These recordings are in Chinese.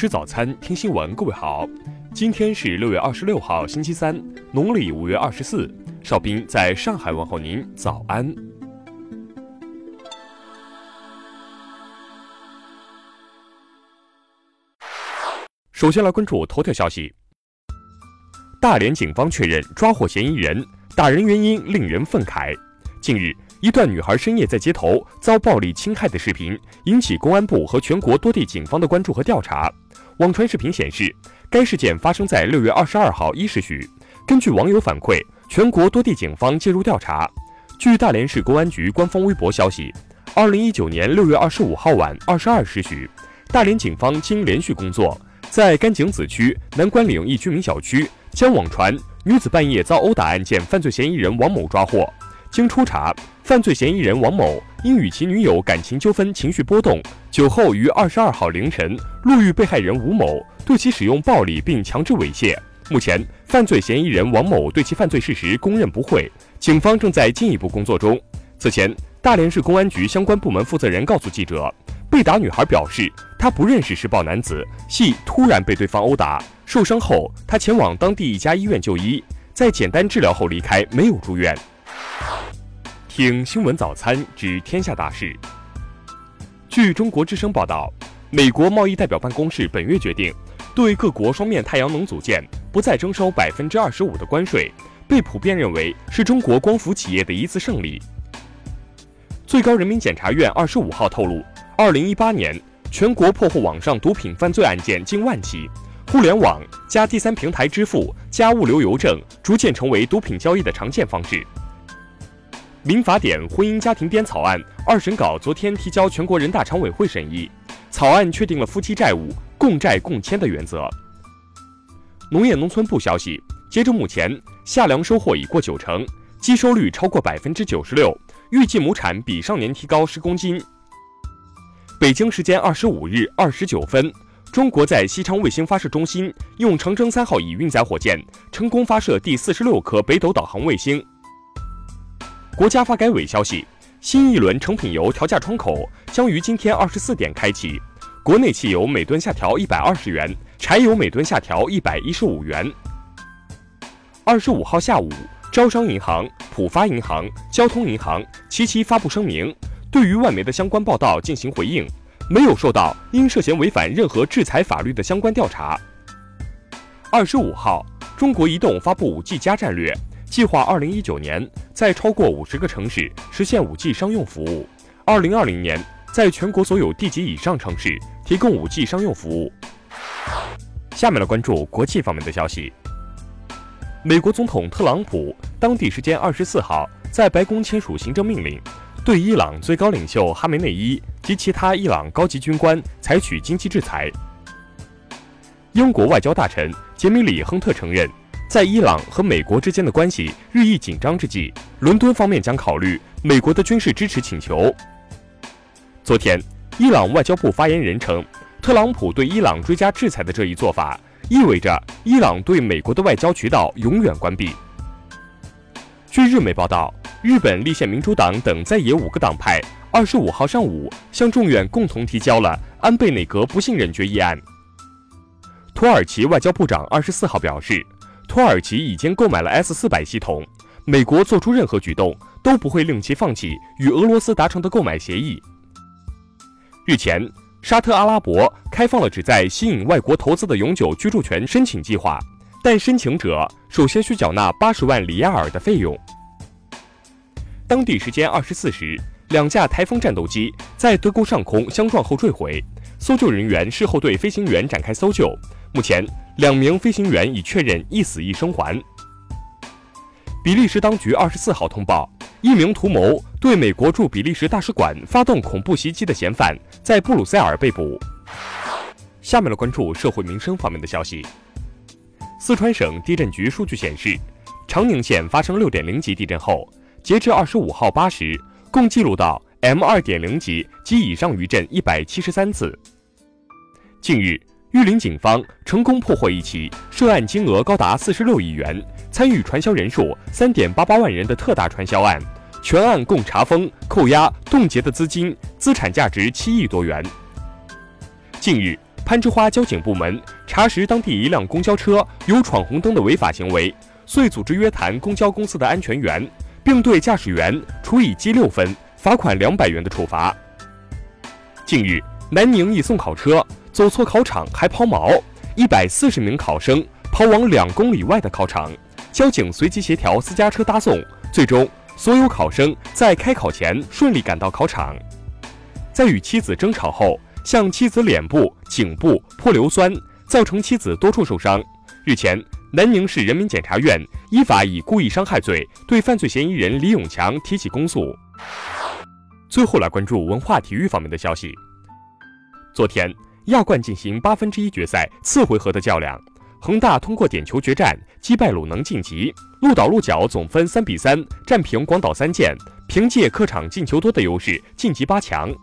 吃早餐，听新闻。各位好，今天是六月二十六号，星期三，农历五月二十四。邵兵在上海问候您，早安。首先来关注头条消息。大连警方确认抓获嫌疑人，打人原因令人愤慨。近日，一段女孩深夜在街头遭暴力侵害的视频引起公安部和全国多地警方的关注和调查。网传视频显示，该事件发生在六月二十二号一时许。根据网友反馈，全国多地警方介入调查。据大连市公安局官方微博消息，二零一九年六月二十五号晚二十二时许，大连警方经连续工作，在甘井子区南关岭一居民小区。将网传女子半夜遭殴打案件犯罪嫌疑人王某抓获。经初查，犯罪嫌疑人王某因与其女友感情纠纷，情绪波动，酒后于二十二号凌晨路遇被害人吴某，对其使用暴力并强制猥亵。目前，犯罪嫌疑人王某对其犯罪事实供认不讳，警方正在进一步工作中。此前，大连市公安局相关部门负责人告诉记者。被打女孩表示，她不认识施暴男子，系突然被对方殴打，受伤后她前往当地一家医院就医，在简单治疗后离开，没有住院。听新闻早餐知天下大事。据中国之声报道，美国贸易代表办公室本月决定，对各国双面太阳能组件不再征收百分之二十五的关税，被普遍认为是中国光伏企业的一次胜利。最高人民检察院二十五号透露。二零一八年，全国破获网上毒品犯罪案件近万起，互联网加第三平台支付加物流邮政逐渐成为毒品交易的常见方式。民法典婚姻家庭编草案二审稿昨天提交全国人大常委会审议，草案确定了夫妻债务共债共签的原则。农业农村部消息，截至目前，夏粮收获已过九成，机收率超过百分之九十六，预计亩产比上年提高十公斤。北京时间二十五日二十九分，中国在西昌卫星发射中心用长征三号乙运载火箭成功发射第四十六颗北斗导航卫星。国家发改委消息，新一轮成品油调价窗口将于今天二十四点开启，国内汽油每吨下调一百二十元，柴油每吨下调一百一十五元。二十五号下午，招商银行、浦发银行、交通银行齐齐发布声明。对于外媒的相关报道进行回应，没有受到因涉嫌违反任何制裁法律的相关调查。二十五号，中国移动发布五 G 加战略，计划二零一九年在超过五十个城市实现五 G 商用服务，二零二零年在全国所有地级以上城市提供五 G 商用服务。下面来关注国际方面的消息。美国总统特朗普当地时间二十四号在白宫签署行政命令。对伊朗最高领袖哈梅内伊及其他伊朗高级军官采取经济制裁。英国外交大臣杰米里·亨特承认，在伊朗和美国之间的关系日益紧张之际，伦敦方面将考虑美国的军事支持请求。昨天，伊朗外交部发言人称，特朗普对伊朗追加制裁的这一做法，意味着伊朗对美国的外交渠道永远关闭。据日媒报道。日本立宪民主党等在野五个党派二十五号上午向众院共同提交了安倍内阁不信任决议案。土耳其外交部长二十四号表示，土耳其已经购买了 S 四百系统，美国做出任何举动都不会令其放弃与俄罗斯达成的购买协议。日前，沙特阿拉伯开放了旨在吸引外国投资的永久居住权申请计划，但申请者首先需缴纳八十万里亚尔的费用。当地时间二十四时，两架台风战斗机在德国上空相撞后坠毁，搜救人员事后对飞行员展开搜救。目前，两名飞行员已确认一死一生还。比利时当局二十四号通报，一名图谋对美国驻比利时大使馆发动恐怖袭击的嫌犯在布鲁塞尔被捕。下面来关注社会民生方面的消息。四川省地震局数据显示，长宁县发生六点零级地震后。截至二十五号八时，共记录到 M 二点零级及以上余震一百七十三次。近日，玉林警方成功破获一起涉案金额高达四十六亿元、参与传销人数三点八八万人的特大传销案，全案共查封、扣押、冻结的资金资产价值七亿多元。近日。攀枝花交警部门查实当地一辆公交车有闯红灯的违法行为，遂组织约谈公交公司的安全员，并对驾驶员处以记六分、罚款两百元的处罚。近日，南宁一送考车走错考场还抛锚，一百四十名考生跑往两公里外的考场，交警随即协调私家车搭送，最终所有考生在开考前顺利赶到考场。在与妻子争吵后，向妻子脸部、颈部泼硫酸，造成妻子多处受伤。日前，南宁市人民检察院依法以故意伤害罪对犯罪嫌疑人李永强提起公诉。最后来关注文化体育方面的消息。昨天，亚冠进行八分之一决赛次回合的较量，恒大通过点球决战击败鲁能晋级，鹿岛鹿角总分三比三战平广岛三箭，凭借客场进球多的优势晋级八强。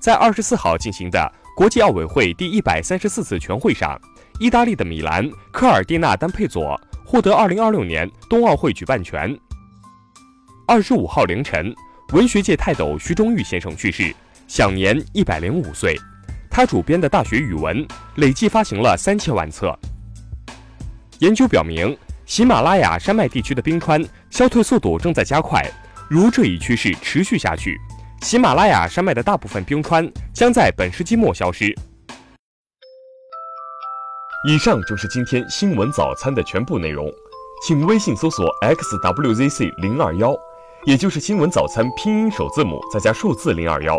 在二十四号进行的国际奥委会第一百三十四次全会上，意大利的米兰科尔蒂纳丹佩佐获得二零二六年冬奥会举办权。二十五号凌晨。文学界泰斗徐中玉先生去世，享年一百零五岁。他主编的大学语文累计发行了三千万册。研究表明，喜马拉雅山脉地区的冰川消退速度正在加快。如这一趋势持续下去，喜马拉雅山脉的大部分冰川将在本世纪末消失。以上就是今天新闻早餐的全部内容，请微信搜索 xwzc 零二幺。也就是新闻早餐拼音首字母再加数字零二幺。